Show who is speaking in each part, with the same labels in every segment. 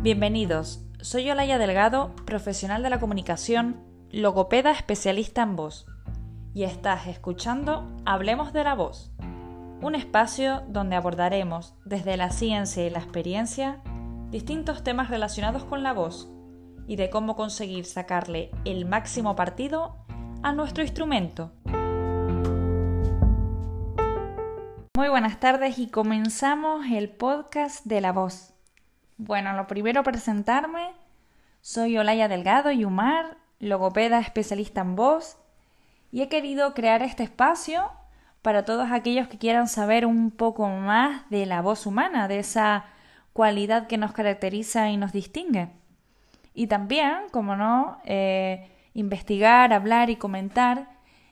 Speaker 1: Bienvenidos, soy Olaya Delgado, profesional de la comunicación, logopeda especialista en voz, y estás escuchando Hablemos de la Voz, un espacio donde abordaremos desde la ciencia y la experiencia distintos temas relacionados con la voz y de cómo conseguir sacarle el máximo partido a nuestro instrumento. Muy buenas tardes y comenzamos el podcast de la voz. Bueno, lo primero presentarme. Soy Olaya Delgado Yumar, logopeda especialista en voz, y he querido crear este espacio para todos aquellos que quieran saber un poco más de la voz humana, de esa cualidad que nos caracteriza y nos distingue. Y también, como no, eh, investigar, hablar y comentar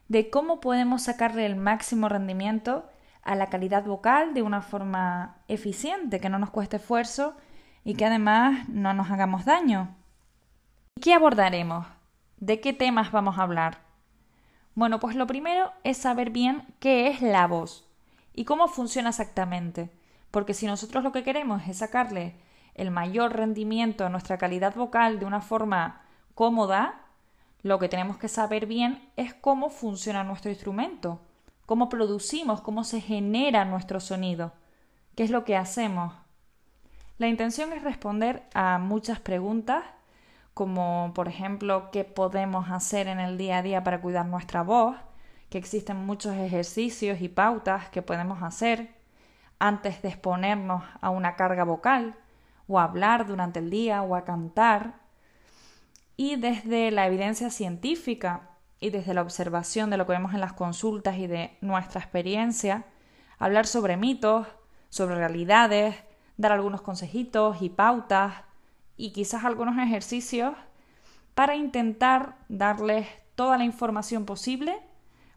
Speaker 1: de cómo podemos sacarle el máximo rendimiento a la calidad vocal de una forma eficiente, que no nos cueste esfuerzo y que además no nos hagamos daño. ¿Qué abordaremos? ¿De qué temas vamos a hablar? Bueno, pues lo primero es saber bien qué es la voz y cómo funciona exactamente, porque si nosotros lo que queremos es sacarle el mayor rendimiento a nuestra calidad vocal de una forma cómoda, lo que tenemos que saber bien es cómo funciona nuestro instrumento, cómo producimos, cómo se genera nuestro sonido, qué es lo que hacemos. La intención es responder a muchas preguntas, como por ejemplo qué podemos hacer en el día a día para cuidar nuestra voz, que existen muchos ejercicios y pautas que podemos hacer antes de exponernos a una carga vocal, o a hablar durante el día, o a cantar. Y desde la evidencia científica y desde la observación de lo que vemos en las consultas y de nuestra experiencia, hablar sobre mitos, sobre realidades, dar algunos consejitos y pautas y quizás algunos ejercicios para intentar darles toda la información posible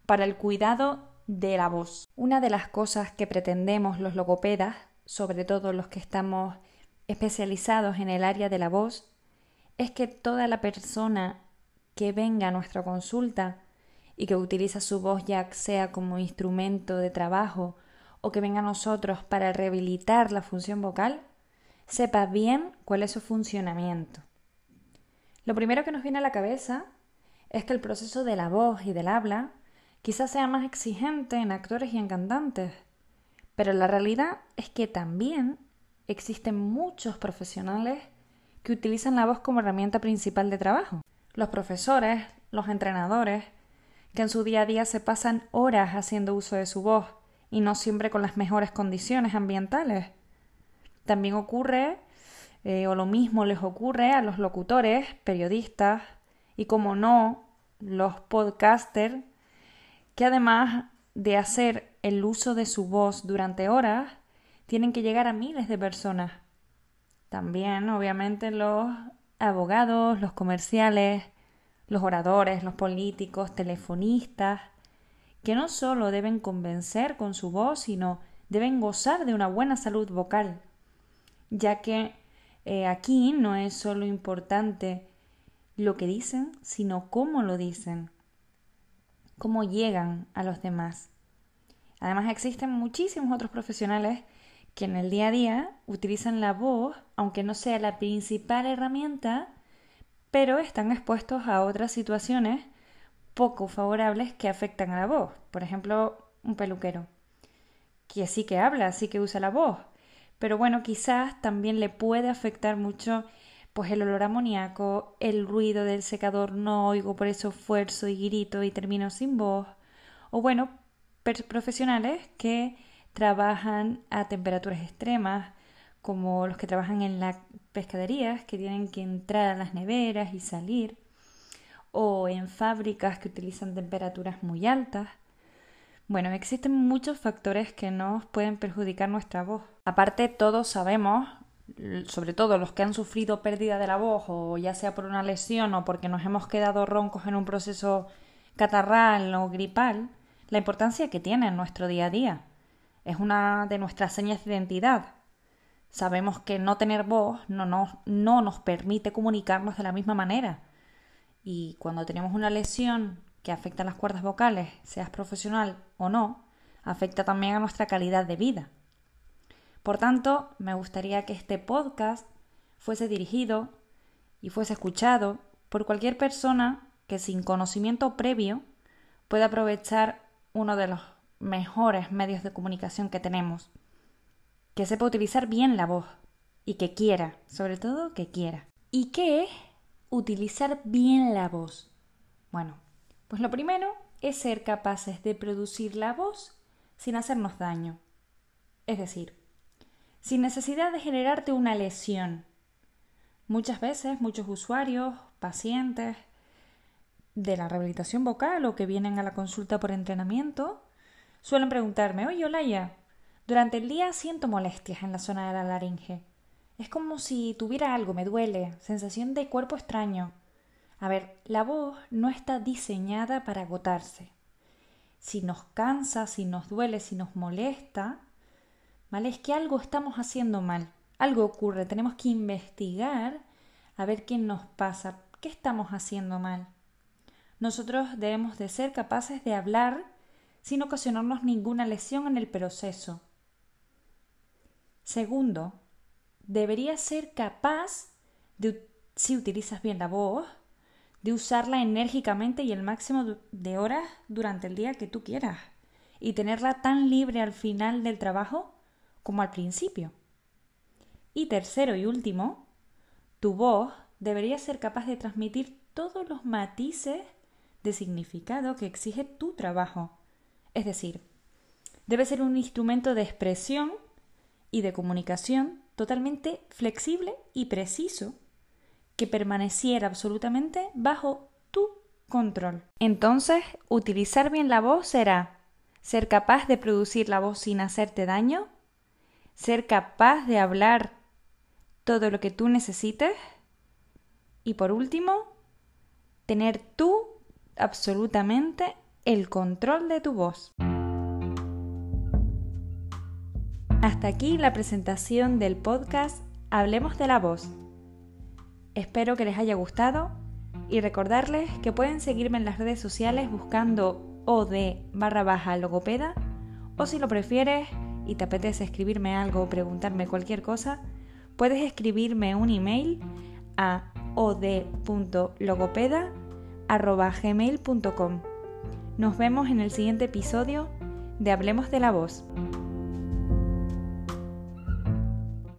Speaker 1: para el cuidado de la voz. Una de las cosas que pretendemos los logopedas, sobre todo los que estamos especializados en el área de la voz, es que toda la persona que venga a nuestra consulta y que utiliza su voz ya sea como instrumento de trabajo o que venga a nosotros para rehabilitar la función vocal, sepa bien cuál es su funcionamiento. Lo primero que nos viene a la cabeza es que el proceso de la voz y del habla quizás sea más exigente en actores y en cantantes, pero la realidad es que también existen muchos profesionales que utilizan la voz como herramienta principal de trabajo los profesores, los entrenadores, que en su día a día se pasan horas haciendo uso de su voz y no siempre con las mejores condiciones ambientales. También ocurre, eh, o lo mismo les ocurre a los locutores, periodistas y, como no, los podcasters, que además de hacer el uso de su voz durante horas, tienen que llegar a miles de personas. También, obviamente, los abogados, los comerciales, los oradores, los políticos, telefonistas, que no solo deben convencer con su voz, sino deben gozar de una buena salud vocal, ya que eh, aquí no es solo importante lo que dicen, sino cómo lo dicen, cómo llegan a los demás. Además existen muchísimos otros profesionales que en el día a día utilizan la voz, aunque no sea la principal herramienta, pero están expuestos a otras situaciones poco favorables que afectan a la voz. Por ejemplo, un peluquero, que sí que habla, sí que usa la voz, pero bueno, quizás también le puede afectar mucho pues el olor amoníaco, el ruido del secador no oigo, por eso esfuerzo y grito y termino sin voz, o bueno, profesionales que trabajan a temperaturas extremas, como los que trabajan en las pescaderías, que tienen que entrar a las neveras y salir, o en fábricas que utilizan temperaturas muy altas. Bueno, existen muchos factores que nos pueden perjudicar nuestra voz. Aparte, todos sabemos, sobre todo los que han sufrido pérdida de la voz, o ya sea por una lesión o porque nos hemos quedado roncos en un proceso catarral o gripal, la importancia que tiene en nuestro día a día es una de nuestras señas de identidad. Sabemos que no tener voz no nos, no nos permite comunicarnos de la misma manera. Y cuando tenemos una lesión que afecta a las cuerdas vocales, seas profesional o no, afecta también a nuestra calidad de vida. Por tanto, me gustaría que este podcast fuese dirigido y fuese escuchado por cualquier persona que sin conocimiento previo pueda aprovechar uno de los mejores medios de comunicación que tenemos, que sepa utilizar bien la voz y que quiera, sobre todo que quiera. ¿Y qué es utilizar bien la voz? Bueno, pues lo primero es ser capaces de producir la voz sin hacernos daño. Es decir, sin necesidad de generarte una lesión. Muchas veces muchos usuarios, pacientes de la rehabilitación vocal o que vienen a la consulta por entrenamiento suelen preguntarme, oye Olaya, durante el día siento molestias en la zona de la laringe. Es como si tuviera algo, me duele, sensación de cuerpo extraño. A ver, la voz no está diseñada para agotarse. Si nos cansa, si nos duele, si nos molesta, ¿vale? Es que algo estamos haciendo mal, algo ocurre, tenemos que investigar a ver qué nos pasa, qué estamos haciendo mal. Nosotros debemos de ser capaces de hablar sin ocasionarnos ninguna lesión en el proceso. Segundo, deberías ser capaz de, si utilizas bien la voz, de usarla enérgicamente y el máximo de horas durante el día que tú quieras y tenerla tan libre al final del trabajo como al principio. Y tercero y último, tu voz debería ser capaz de transmitir todos los matices de significado que exige tu trabajo. Es decir, debe ser un instrumento de expresión y de comunicación totalmente flexible y preciso que permaneciera absolutamente bajo tu control. Entonces, utilizar bien la voz será ser capaz de producir la voz sin hacerte daño, ser capaz de hablar todo lo que tú necesites y por último, tener tú absolutamente el control de tu voz. Hasta aquí la presentación del podcast Hablemos de la voz. Espero que les haya gustado y recordarles que pueden seguirme en las redes sociales buscando OD barra baja logopeda o si lo prefieres y te apetece escribirme algo o preguntarme cualquier cosa, puedes escribirme un email a od.logopeda.gmail.com. Nos vemos en el siguiente episodio de Hablemos de la Voz.